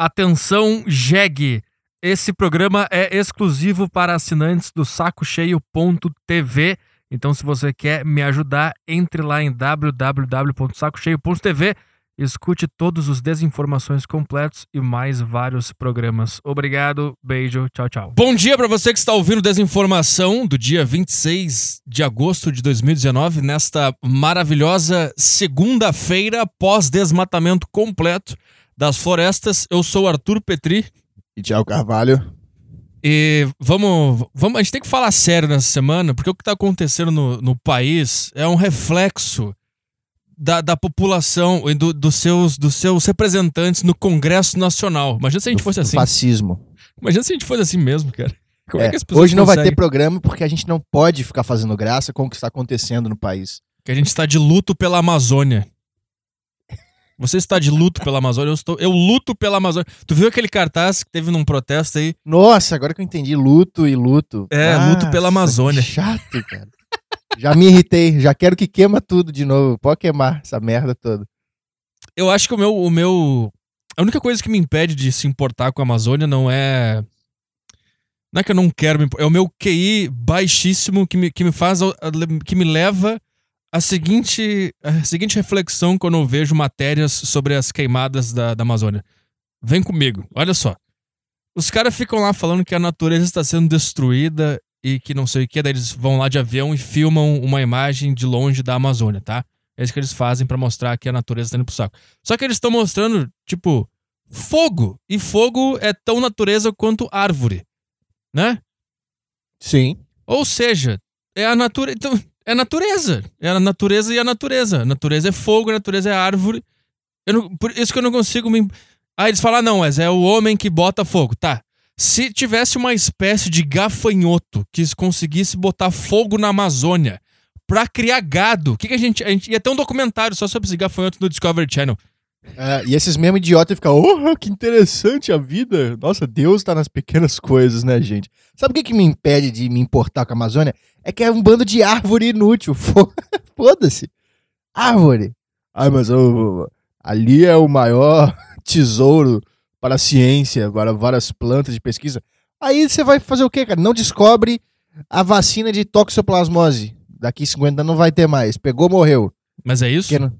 Atenção, jegue! Esse programa é exclusivo para assinantes do sacocheio.tv. Então, se você quer me ajudar, entre lá em www.sacocheio.tv, escute todos os desinformações completos e mais vários programas. Obrigado, beijo, tchau, tchau. Bom dia para você que está ouvindo Desinformação do dia 26 de agosto de 2019, nesta maravilhosa segunda-feira pós-desmatamento completo das florestas. Eu sou Arthur Petri. E Tiago Carvalho. E vamos, vamos. A gente tem que falar sério nessa semana, porque o que está acontecendo no, no país é um reflexo da, da população e do, dos, seus, dos seus representantes no Congresso Nacional. Imagina se a gente do, fosse assim. Fascismo. Imagina se a gente fosse assim mesmo, cara. Como é, é que as pessoas hoje não conseguem? vai ter programa porque a gente não pode ficar fazendo graça com o que está acontecendo no país. Que a gente está de luto pela Amazônia. Você está de luto pela Amazônia, eu estou. Eu luto pela Amazônia. Tu viu aquele cartaz que teve num protesto aí? Nossa, agora que eu entendi, luto e luto. É, Nossa, luto pela Amazônia. chato, cara. já me irritei, já quero que queima tudo de novo. Pode queimar essa merda toda. Eu acho que o meu, o meu. A única coisa que me impede de se importar com a Amazônia não é. Não é que eu não quero me importar. É o meu QI baixíssimo que me, que me faz. que me leva a seguinte, a seguinte reflexão quando eu vejo matérias sobre as queimadas da, da Amazônia. Vem comigo, olha só. Os caras ficam lá falando que a natureza está sendo destruída e que não sei o que, daí eles vão lá de avião e filmam uma imagem de longe da Amazônia, tá? É isso que eles fazem para mostrar que a natureza está indo pro saco. Só que eles estão mostrando, tipo, fogo. E fogo é tão natureza quanto árvore, né? Sim. Ou seja, é a natureza. Então, é natureza. É a natureza e a natureza. A natureza é fogo, a natureza é árvore. Não, por isso que eu não consigo me. Ah, eles falam, ah, não, mas é o homem que bota fogo. Tá. Se tivesse uma espécie de gafanhoto que conseguisse botar fogo na Amazônia pra criar gado, o que, que a gente. A gente ia ter um documentário só sobre esse gafanhoto no Discovery Channel. É, e esses mesmos idiotas ficam, oh, que interessante a vida. Nossa, Deus tá nas pequenas coisas, né, gente? Sabe o que, que me impede de me importar com a Amazônia? É que é um bando de árvore inútil. Foda-se. Árvore. Ai, mas oh, ali é o maior tesouro para a ciência, para várias plantas de pesquisa. Aí você vai fazer o quê, cara? Não descobre a vacina de toxoplasmose. Daqui 50 anos não vai ter mais. Pegou, morreu. Mas é isso? Não...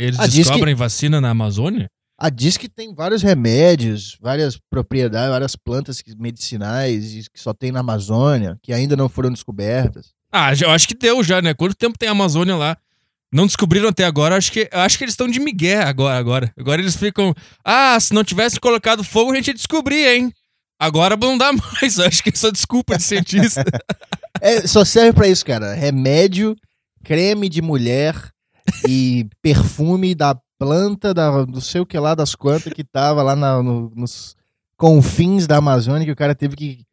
Eles ah, descobrem que... vacina na Amazônia? Ah, diz que tem vários remédios, várias propriedades, várias plantas medicinais que só tem na Amazônia, que ainda não foram descobertas. Ah, eu acho que deu já, né? Quanto tempo tem a Amazônia lá? Não descobriram até agora, acho que, acho que eles estão de migué agora, agora. Agora eles ficam, ah, se não tivesse colocado fogo, a gente ia descobrir, hein? Agora não dá mais, acho que é desculpa de cientista. é, só serve para isso, cara. Remédio, creme de mulher e perfume da planta da, do sei o que lá das quantas que tava lá na, no, nos confins da Amazônia que o cara teve que,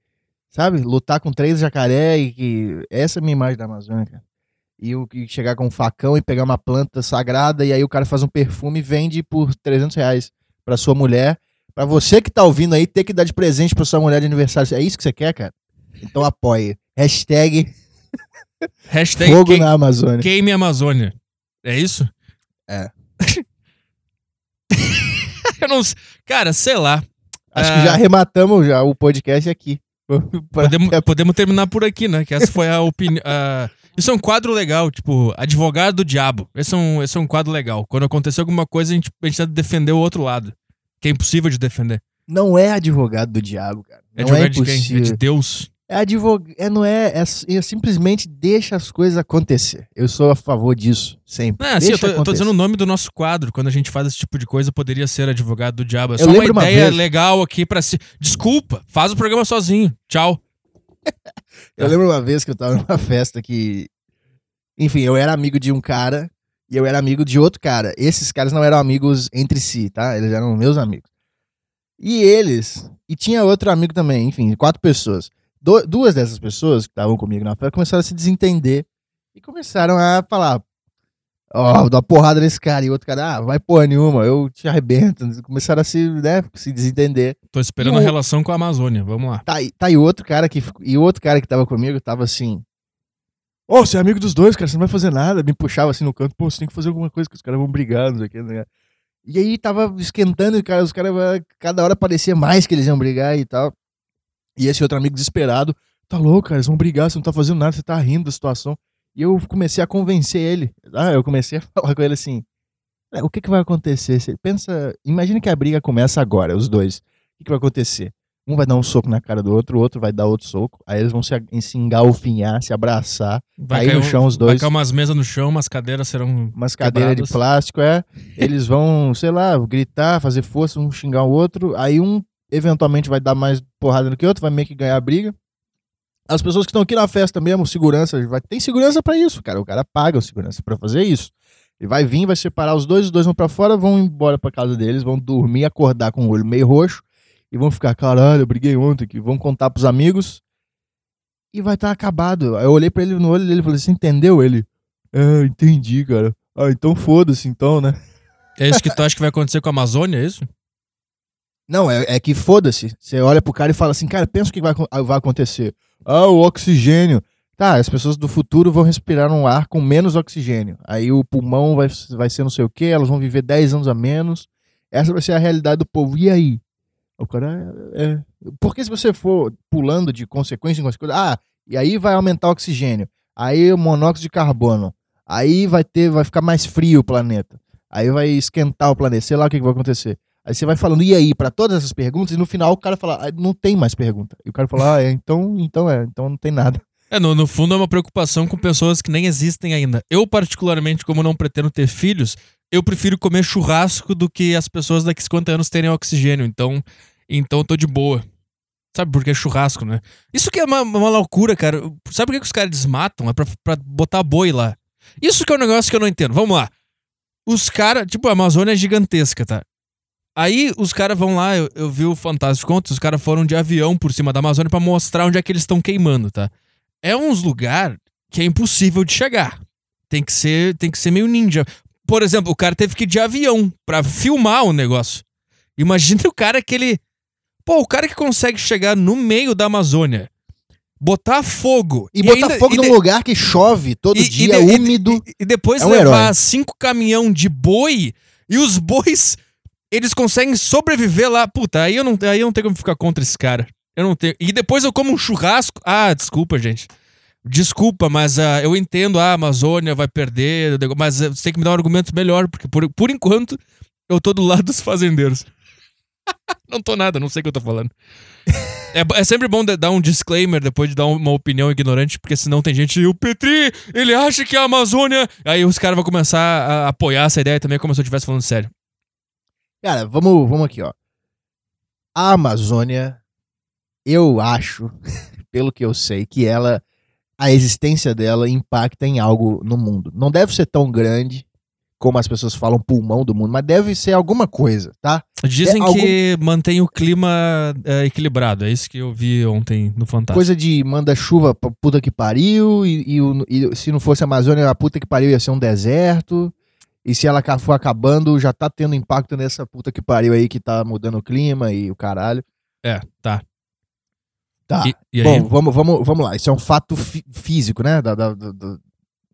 sabe, lutar com três jacaré e que. Essa é a minha imagem da Amazônia, cara. E, o, e chegar com um facão e pegar uma planta sagrada e aí o cara faz um perfume e vende por 300 reais pra sua mulher. Pra você que tá ouvindo aí, ter que dar de presente pra sua mulher de aniversário. É isso que você quer, cara? Então apoie. Hashtag. Hashtag Fogo que... na Amazônia. Queime Amazônia. É isso? É. eu não Cara, sei lá. Acho que já ah, arrematamos já o podcast aqui. Podemos, podemos terminar por aqui, né? Que essa foi a opinião. Isso é um quadro legal, tipo, advogado do diabo. Esse é um, esse é um quadro legal. Quando aconteceu alguma coisa, a gente, a gente tenta defender o outro lado. Que é impossível de defender. Não é advogado do diabo, cara. É não é advogado é de quem? É de Deus. É advogado. É, não é, é, é, simplesmente deixa as coisas acontecer. Eu sou a favor disso, sempre. Ah, sim, eu tô, eu tô, dizendo o nome do nosso quadro. Quando a gente faz esse tipo de coisa, poderia ser advogado do diabo. É só uma ideia uma legal aqui para se. Desculpa, faz o programa sozinho. Tchau. eu lembro uma vez que eu tava numa festa que. Enfim, eu era amigo de um cara e eu era amigo de outro cara. Esses caras não eram amigos entre si, tá? Eles eram meus amigos. E eles. E tinha outro amigo também, enfim, quatro pessoas do, duas dessas pessoas que estavam comigo na festa começaram a se desentender e começaram a falar: Ó, oh, dá uma porrada nesse cara. E outro cara, ah, vai porra nenhuma, eu te arrebento. Começaram a se, né, se desentender. Tô esperando a relação com a Amazônia, vamos lá. Tá, tá, e outro cara que. E outro cara que tava comigo tava assim. Ô, oh, você é amigo dos dois, cara, você não vai fazer nada. Me puxava assim no canto, pô, você tem que fazer alguma coisa que os caras vão brigar, não sei o que, né? E aí tava esquentando, e cara, os caras, cada hora parecia mais que eles iam brigar e tal. E esse outro amigo desesperado, tá louco, cara, eles vão brigar, você não tá fazendo nada, você tá rindo da situação. E eu comecei a convencer ele. Ah, eu comecei a falar com ele assim: "É, o que, que vai acontecer? Você pensa, imagina que a briga começa agora, os dois. O que, que vai acontecer? Um vai dar um soco na cara do outro, o outro vai dar outro soco. Aí eles vão se, se engalfinhar, se abraçar, Vai cair no chão os Vai dois. cair umas mesas no chão, umas cadeiras serão. Umas cadeiras de plástico, é. Eles vão, sei lá, gritar, fazer força, um xingar o outro. Aí um eventualmente vai dar mais porrada do que outro, vai meio que ganhar a briga. As pessoas que estão aqui na festa mesmo, segurança, vai, tem segurança pra isso, cara. O cara paga o segurança pra fazer isso. Ele vai vir, vai separar os dois, os dois vão pra fora, vão embora pra casa deles, vão dormir, acordar com o olho meio roxo e vão ficar, caralho, eu briguei ontem aqui. Vão contar pros amigos e vai estar acabado. Aí eu olhei pra ele no olho dele e falei, você entendeu? Ele, é, entendi, cara. Ah, então foda-se então, né? É isso que tu acha que vai acontecer com a Amazônia, é isso? Não, é, é que foda-se. Você olha pro cara e fala assim, cara, pensa o que vai, vai acontecer. Ah, o oxigênio. Tá, as pessoas do futuro vão respirar um ar com menos oxigênio. Aí o pulmão vai, vai ser não sei o quê, elas vão viver 10 anos a menos. Essa vai ser a realidade do povo. E aí? O cara é. é. Porque se você for pulando de consequência em consequência, ah, e aí vai aumentar o oxigênio. Aí o monóxido de carbono. Aí vai ter, vai ficar mais frio o planeta. Aí vai esquentar o planeta. Sei lá o que, que vai acontecer. Aí você vai falando, e aí, pra todas essas perguntas, e no final o cara fala, ah, não tem mais pergunta. E o cara fala, ah, é, então, então é, então não tem nada. É, no, no fundo é uma preocupação com pessoas que nem existem ainda. Eu, particularmente, como não pretendo ter filhos, eu prefiro comer churrasco do que as pessoas daqui a 50 anos terem oxigênio. Então, então eu tô de boa. Sabe por que churrasco, né? Isso que é uma, uma loucura, cara. Sabe por que, que os caras desmatam? É pra, pra botar boi lá. Isso que é um negócio que eu não entendo. Vamos lá. Os caras, tipo, a Amazônia é gigantesca, tá? Aí os caras vão lá, eu, eu vi o Fantástico Contos, os caras foram de avião por cima da Amazônia pra mostrar onde é que eles estão queimando, tá? É uns lugar que é impossível de chegar. Tem que ser, tem que ser meio ninja. Por exemplo, o cara teve que ir de avião pra filmar o negócio. Imagina o cara que ele Pô, o cara que consegue chegar no meio da Amazônia, botar fogo E, botar ainda- fogo e num de- lugar que chove todo e- e dia, de- e- úmido. E, e depois É um levar herói. cinco caminhão de boi e os bois, eles conseguem sobreviver lá. Puta, aí eu não, aí eu não tenho como ficar contra esse cara. Eu não tenho. E depois eu como um churrasco. Ah, desculpa, gente. Desculpa, mas ah, eu entendo, ah, a Amazônia vai perder, mas ah, você tem que me dar um argumento melhor, porque por, por enquanto eu tô do lado dos fazendeiros. não tô nada, não sei o que eu tô falando. É, é sempre bom dar um disclaimer depois de dar uma opinião ignorante, porque senão tem gente. O Petri, ele acha que a Amazônia. Aí os caras vão começar a apoiar essa ideia também, como se eu estivesse falando sério. Cara, vamos, vamos aqui, ó. A Amazônia, eu acho, pelo que eu sei, que ela, a existência dela impacta em algo no mundo. Não deve ser tão grande como as pessoas falam pulmão do mundo, mas deve ser alguma coisa, tá? Dizem É algum- que mantém o clima é, equilibrado. É isso que eu vi ontem no Fantástico. Coisa de manda chuva pra puta que pariu, e, e e se não fosse a Amazônia, a puta que pariu ia ser um deserto. E se ela for acabando, já tá tendo impacto nessa puta que pariu aí que tá mudando o clima e o caralho. É, tá. Tá. E, e aí? Bom, vamos, vamos, vamos lá. Isso é um fato fí- físico, né? Da- da- da-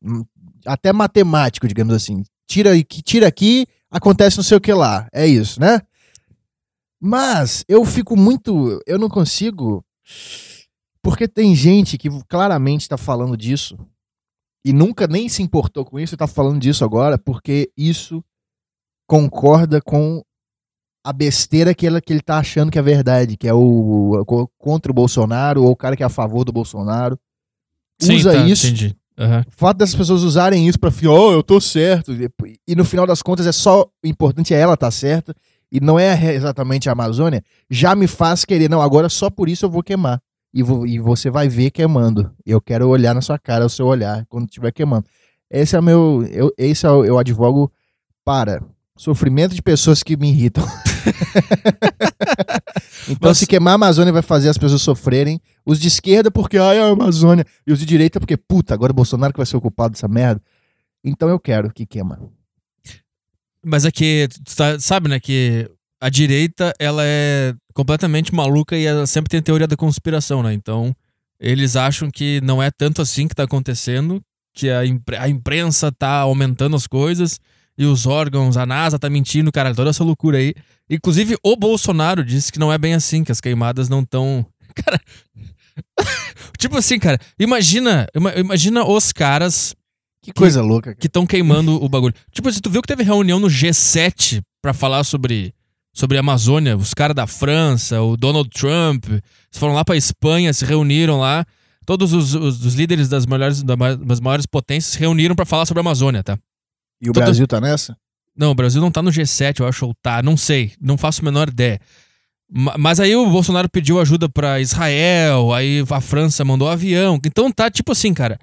hum, até matemático, digamos assim. Tira, tira aqui, acontece não sei o que lá. É isso, né? Mas eu fico muito. Eu não consigo. Porque tem gente que claramente tá falando disso e nunca nem se importou com isso e tá falando disso agora porque isso concorda com a besteira que ele, que ele tá achando que é verdade, que é o, o- contra o Bolsonaro ou o cara que é a favor do Bolsonaro. Usa tá, isso. Entendi. Aham. O fato dessas pessoas usarem isso pra falar, oh, eu tô certo. E, no final das contas é só o importante é ela tá certa e não é exatamente a Amazônia, já me faz querer, não, agora só por isso eu vou queimar. E, vou- e você vai ver queimando. Eu quero olhar na sua cara, o seu olhar, quando estiver queimando. Esse é o meu. Eu, esse é o, eu advogo para sofrimento de pessoas que me irritam. então, Mas- se queimar a Amazônia vai fazer as pessoas sofrerem. Os de esquerda, porque ai, a Amazônia. E os de direita, porque, puta, agora o Bolsonaro que vai ser o culpado dessa merda. Então eu quero que queima. Mas é que, tu tá- sabe, né, que a direita, ela é completamente maluca e ela sempre tem teoria da conspiração, né? Então, eles acham que não é tanto assim que tá acontecendo, que a, impre- a imprensa tá aumentando as coisas e os órgãos, a NASA tá mentindo, caralho, toda essa loucura aí. Inclusive, o Bolsonaro disse que não é bem assim, que as queimadas não estão. Cara. tipo assim, cara, imagina, ima- imagina os caras Que coisa louca, cara. que estão queimando o bagulho. Tipo, se tu viu que teve reunião no G7 pra falar sobre, sobre a Amazônia, os caras da França, o Donald Trump, eles foram lá pra Espanha, se reuniram lá. Todos os, os- os líderes das maiores, da ma- das maiores potências se reuniram pra falar sobre a Amazônia, tá? E o Brasil tá nessa? Não, o Brasil não tá no G7, eu acho, ou tá, não sei, não faço a menor ideia. Ma- Mas aí o Bolsonaro pediu ajuda pra Israel, aí a França mandou avião. Então tá tipo assim, cara.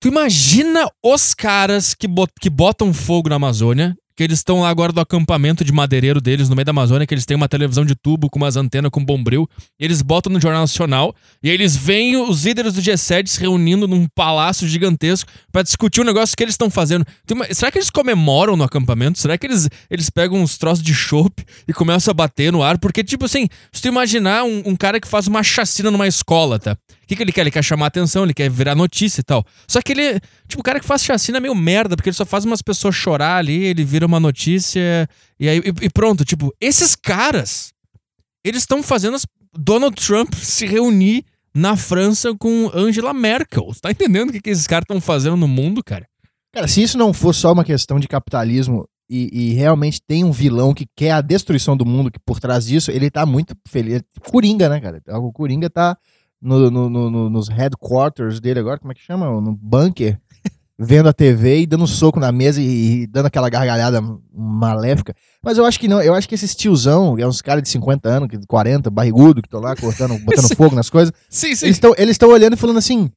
Tu imagina os caras que, bot- que botam fogo na Amazônia, que eles estão lá agora do acampamento de madeireiro deles no meio da Amazônia, que eles têm uma televisão de tubo com umas antenas com bombril, e eles botam no Jornal Nacional, e eles veem os líderes do G7 se reunindo num palácio gigantesco pra discutir o negócio que eles estão fazendo. Tu ima- será que eles comemoram no acampamento? Será que eles, eles pegam uns troços de chopp e começam a bater no ar? Porque, tipo assim, se tu imaginar um, um cara que faz uma chacina numa escola, tá? O que, que ele quer? Ele quer chamar atenção, ele quer virar notícia e tal. Só que ele, tipo, o cara que faz chacina é meio merda, porque ele só faz umas pessoas chorar ali, ele vira uma notícia e aí e, pronto. Tipo, esses caras, eles estão fazendo as- Donald Trump se reunir na França com Angela Merkel. Você tá entendendo o que, que esses caras estão fazendo no mundo, cara? Cara, se isso não for só uma questão de capitalismo e, e realmente tem um vilão que quer a destruição do mundo, que por trás disso, ele tá muito feliz. Coringa, né, cara? O Coringa tá no- no- no- nos headquarters dele agora, como é que chama? No bunker, vendo a TV e dando um soco na mesa e, e dando aquela gargalhada maléfica. Mas eu acho que não, eu acho que esses tiozão, é uns caras de 50 anos, que- 40, barrigudo, que estão lá cortando, botando fogo nas coisas, Sim, sim. eles estão olhando e falando assim: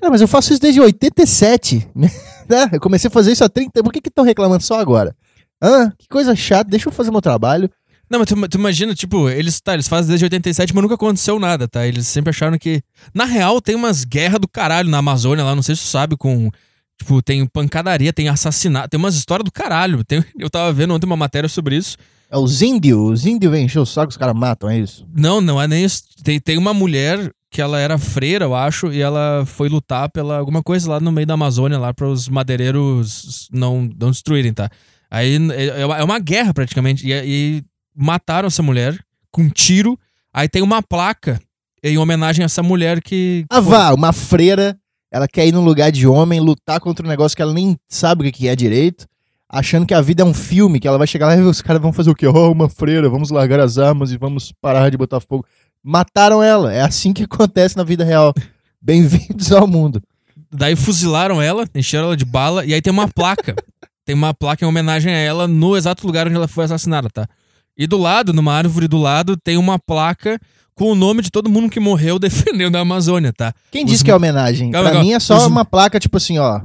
Cara, mas eu faço isso desde 87. né? Eu comecei a fazer isso há 30 Por que estão reclamando só agora? Hã? Que coisa chata, deixa eu fazer meu trabalho. Não, mas tu, tu imagina, tipo, eles, tá, eles fazem desde 87, mas nunca aconteceu nada, tá? Eles sempre acharam que. Na real, tem umas guerras do caralho na Amazônia lá, não sei se tu sabe, com. Tipo, tem pancadaria, tem assassinato, tem umas histórias do caralho. Tem- eu tava vendo ontem uma matéria sobre isso. É os índios, os índios vêm encher o saco, os caras matam, é isso? Não, não é nem isso. Tem, tem uma mulher que ela era freira, eu acho, e ela foi lutar pela alguma coisa lá no meio da Amazônia, lá para os madeireiros não, não destruírem, tá? Aí é, é uma- é uma guerra praticamente. E, e mataram essa mulher com um tiro. Aí tem uma placa em homenagem a essa mulher que. Ah, vá, uma freira, ela quer ir num lugar de homem, lutar contra um negócio que ela nem sabe o que é direito, achando que a vida é um filme, que ela vai chegar lá e os caras vão fazer o quê? Oh, uma freira, vamos largar as armas e vamos parar de botar fogo. Mataram ela, é assim que acontece na vida real. Bem-vindos ao mundo. Daí fuzilaram ela, encheram ela de bala, e aí tem uma placa. tem uma placa em homenagem a ela no exato lugar onde ela foi assassinada, tá? E do lado, numa árvore do lado, tem uma placa com o nome de todo mundo que morreu defendendo a Amazônia, tá? Quem Os disse que é homenagem? Calma, pra calma. mim é só Os- uma placa, tipo assim, ó.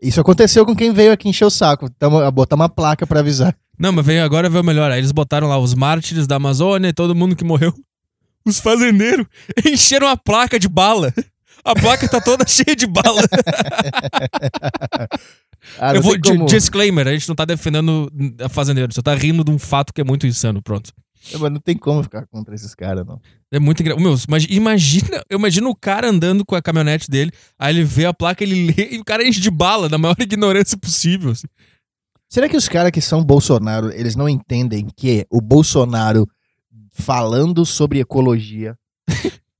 Isso aconteceu com quem veio aqui encher o saco. Tamo, botar uma placa pra avisar. Não, mas veio, agora veio melhor. Aí eles botaram lá os mártires da Amazônia e todo mundo que morreu. Os fazendeiros encheram a placa de bala. A placa tá toda cheia de bala. Ah, Eu vou. como- di- Disclaimer, a gente não tá defendendo a fazendeiro, só tá rindo de um fato que é muito insano, pronto. Mas não tem como ficar contra esses caras, não. É muito engraçado. Meu, imagi- imagina, eu imagino o cara andando com a caminhonete dele, aí ele vê a placa, ele lê e o cara enche de bala, na maior ignorância possível. assim. Será que os caras que são Bolsonaro, eles não entendem que o Bolsonaro falando sobre ecologia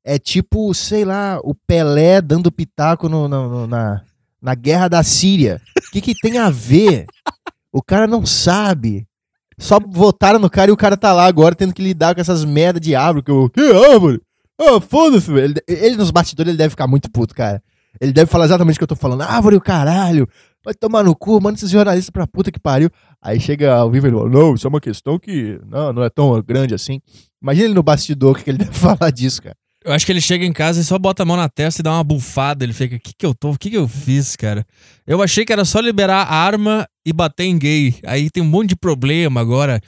é tipo, sei lá, o Pelé dando pitaco no- no- na, na guerra da Síria? O que, que tem a ver? O cara não sabe. Só votaram no cara e o cara tá lá agora tendo que lidar com essas merda de árvore. Que, eu, que árvore? Ah, foda-se, velho. Ele, ele nos bastidores ele deve ficar muito puto, cara. Ele deve falar exatamente o que eu tô falando. Árvore o caralho. Vai tomar no cu, manda esses jornalistas pra puta que pariu. Aí chega ao vivo e ele fala, não, isso é uma questão que não, não é tão grande assim. Imagina ele no bastidor, o que ele deve falar disso, cara. Eu acho que ele chega em casa e só bota a mão na testa e dá uma bufada. Ele fica, o que que eu tô, o que que eu fiz, cara? Eu achei que era só liberar a arma e bater em gay. Aí tem um monte de problema agora.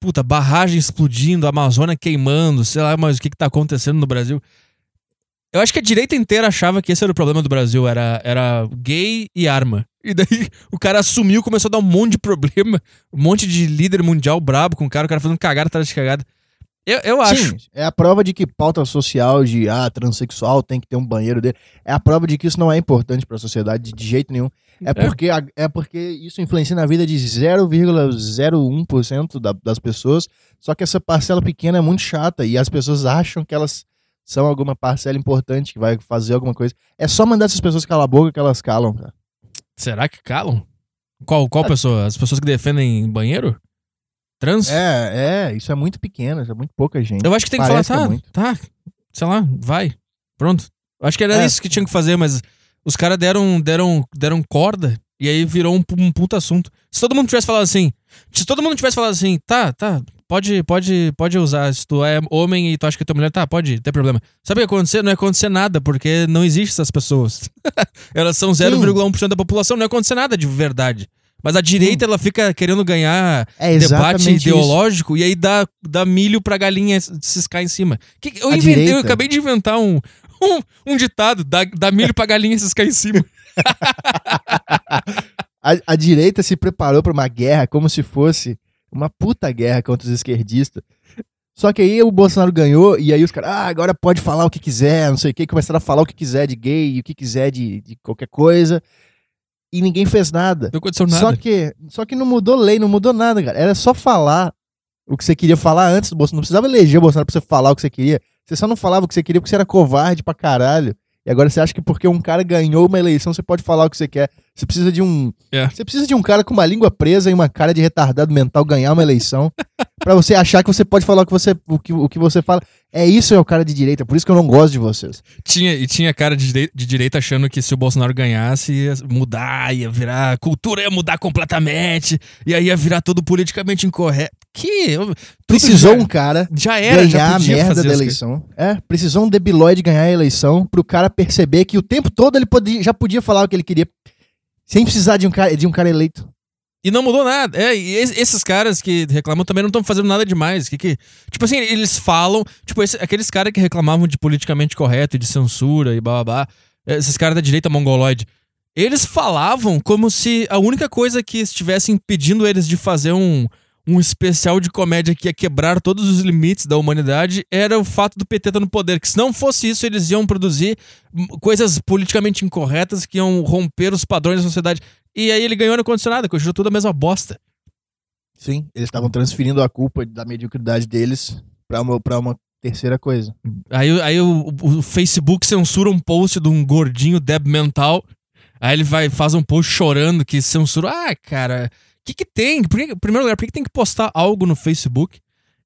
Puta, barragem explodindo, Amazônia queimando, sei lá, mas o que que tá acontecendo no Brasil? Eu acho que a direita inteira achava que esse era o problema do Brasil, era, era gay e arma. E daí o cara assumiu, começou a dar um monte de problema, um monte de líder mundial brabo com o cara, o cara fazendo cagada atrás de cagada. Eu, eu acho. Sim, é a prova de que pauta social de ah, transexual tem que ter um banheiro dele. É a prova de que isso não é importante pra sociedade de jeito nenhum. É, É. porque, a- é porque isso influencia na vida de 0,01% da- das pessoas. Só que essa parcela pequena é muito chata e as pessoas acham que elas são alguma parcela importante que vai fazer alguma coisa. É só mandar essas pessoas calar a boca que elas calam, cara. Será que calam? Qual, qual pessoa? As pessoas que defendem banheiro? Trans? É, é, isso é muito pequeno, isso é muito pouca gente. Eu acho que tem que Parece falar, é tá, muito. tá, sei lá, vai, pronto. Eu acho que era É. isso que tinha que fazer, mas os caras deram, deram, deram corda e aí virou um, um puta assunto. Se todo mundo tivesse falado assim, se todo mundo tivesse falado assim, tá, tá, pode, pode, pode usar, se tu é homem e tu acha que tu é mulher, tá, pode, não tem problema. Sabe o que ia acontecer? Não ia acontecer nada, porque não existem essas pessoas. Elas são 0,1% da população, não ia acontecer nada de verdade. Mas a direita, ela fica querendo ganhar É debate exatamente isso. ideológico e aí dá, dá milho pra galinha ciscar em cima. Que, eu, A inventei, eu acabei de inventar um, um, um ditado: dá, dá milho pra galinha ciscar em cima. A, a direita se preparou para uma guerra como se fosse uma puta guerra contra os esquerdistas. Só que aí o Bolsonaro ganhou e aí os caras, ah, agora pode falar o que quiser, não sei o que, começaram a falar o que quiser de gay, o que quiser de, de qualquer coisa. E ninguém fez nada. Não aconteceu nada. Só que, só que não mudou lei, não mudou nada, cara. Era só falar o que você queria falar antes do Bolsonaro. Não precisava eleger o Bolsonaro pra você falar o que você queria. Você só não falava o que você queria porque você era covarde pra caralho. E agora você acha que porque um cara ganhou uma eleição, você pode falar o que você quer. Você precisa de um. É. Você precisa de um cara com uma língua presa e uma cara de retardado mental ganhar uma eleição. pra você achar que você pode falar o que você, o que, o que você fala. É isso, é o cara de direita. Por isso que eu não gosto de vocês. Tinha, e tinha cara de, direi- de direita achando que se o Bolsonaro ganhasse, ia mudar, ia virar. A cultura ia mudar completamente, e aí ia virar tudo politicamente incorreto. Que. eu- Precisou já, um cara já era, já ganhar a podia merda da eleição. É, precisou um debilóide ganhar a eleição pro cara perceber que o tempo todo ele podia, já podia falar o que ele queria, sem precisar de um cara, de um cara eleito. E não mudou nada. É, e es- esses caras que reclamam também não estão fazendo nada demais. Que, que, tipo assim, eles falam. Tipo, esse- aqueles caras que reclamavam de politicamente correto e de censura e blá. Esses caras da direita mongoloide. Eles falavam como se a única coisa que estivesse impedindo eles de fazer um, um especial de comédia que ia quebrar todos os limites da humanidade era o fato do PT estar no poder. Que se não fosse isso, eles iam produzir coisas politicamente incorretas que iam romper os padrões da sociedade. E aí ele ganhou no condicionado, continua tudo a mesma bosta. Sim, eles estavam transferindo a culpa da mediocridade deles pra uma, pra uma terceira coisa. Aí, aí o, o Facebook censura um post de um gordinho deb mental. Aí ele vai faz um post chorando que censura. Ah, cara, o que, que tem? Que, em primeiro lugar, por que, que tem que postar algo no Facebook?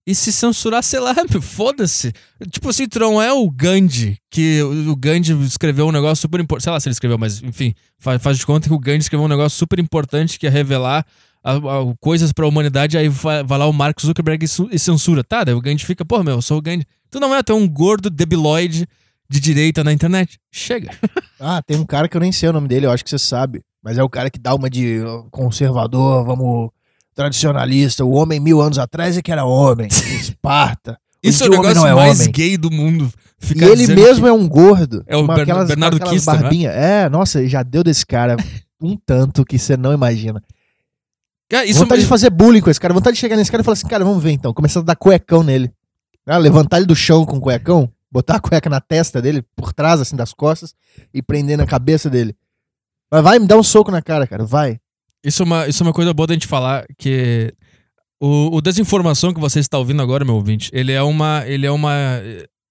E se censurar, sei lá, foda-se. Tipo assim, tu não é o Gandhi, que o Gandhi escreveu um negócio super importante. Sei lá se ele escreveu, mas enfim, faz, faz de conta que o Gandhi escreveu um negócio super importante que é revelar a- a- coisas pra humanidade. Aí vai, vai lá o Mark Zuckerberg e, e censura. Tá, daí o Gandhi fica, pô, meu, eu sou o Gandhi. Tu não é, tu é um gordo debiloide de direita na internet. Chega. Ah, tem um cara que eu nem sei o nome dele, eu acho que você sabe. Mas é o cara que dá uma de conservador, vamos, tradicionalista. O homem mil anos atrás é que era homem. Esparta. Isso é o negócio não é mais homem. gay do mundo. E ele mesmo é um gordo. É o com Ber- aquelas, Bernardo com aquelas Kister, né? É, nossa, já deu desse cara um tanto que você não imagina. Cara, isso vontade de fazer bullying com esse cara. Vontade de chegar nesse cara e falar assim, cara, vamos ver então. Começar a dar cuecão nele. Ah, levantar ele do chão com o cuecão, botar a cueca na testa dele, por trás, assim, das costas, e prender na cabeça dele. Mas vai me dar um soco na cara, cara. Vai. Isso é, uma, isso é uma coisa boa da gente falar, que o, o desinformação que você está ouvindo agora, meu ouvinte, ele é uma, ele é uma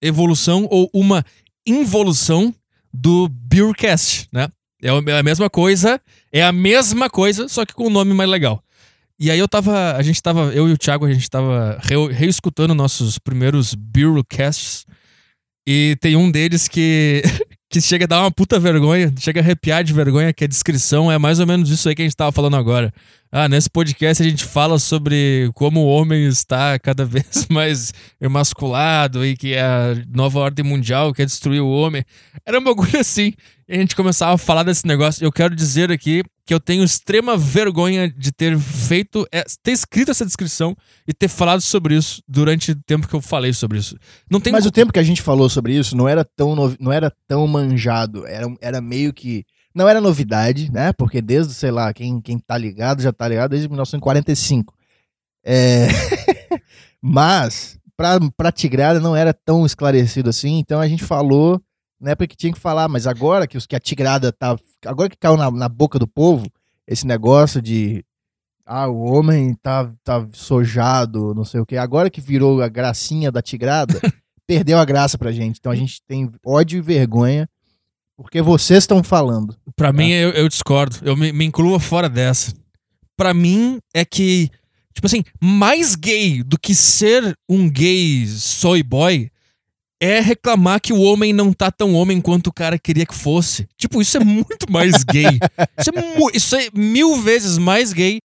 evolução ou uma involução do Beercast, né? É é a mesma coisa, é a mesma coisa, só que com um nome mais legal. E aí eu tava, a gente tava, eu e o Thiago, a gente tava re- reescutando nossos primeiros Beercasts e tem um deles que que chega a dar uma puta vergonha, chega a arrepiar de vergonha, que a descrição é mais ou menos isso aí que a gente tava falando agora. Ah, nesse podcast a gente fala sobre como o homem está cada vez mais emasculado e que a nova ordem mundial quer destruir o homem. Era um bagulho assim. E a gente começava a falar desse negócio. Eu quero dizer aqui que eu tenho extrema vergonha de ter feito, é, ter escrito essa descrição e ter falado sobre isso durante o tempo que eu falei sobre isso. Não tem Mas o tempo que a gente falou sobre isso não era tão, não era tão manjado. Era, era meio que. Não era novidade, né? Porque desde, sei lá, quem, quem tá ligado já tá ligado desde 1945. É... Mas pra, pra Tigrada não era tão esclarecido assim, então a gente falou na época que tinha que falar, mas agora que, os, que a Tigrada tá. Agora que caiu na, na boca do povo, esse negócio de. Ah, o homem tá, tá sojado, não sei o quê. Agora que virou a gracinha da Tigrada, perdeu a graça pra gente. Então a gente tem ódio e vergonha porque vocês estão falando. Pra mim, eu, eu discordo. Eu me, me incluo fora dessa. Pra mim, é que, tipo assim, mais gay do que ser um gay soy boy é reclamar que o homem não tá tão homem quanto o cara queria que fosse. Tipo, isso é muito mais gay. Isso é, isso é mil vezes mais gay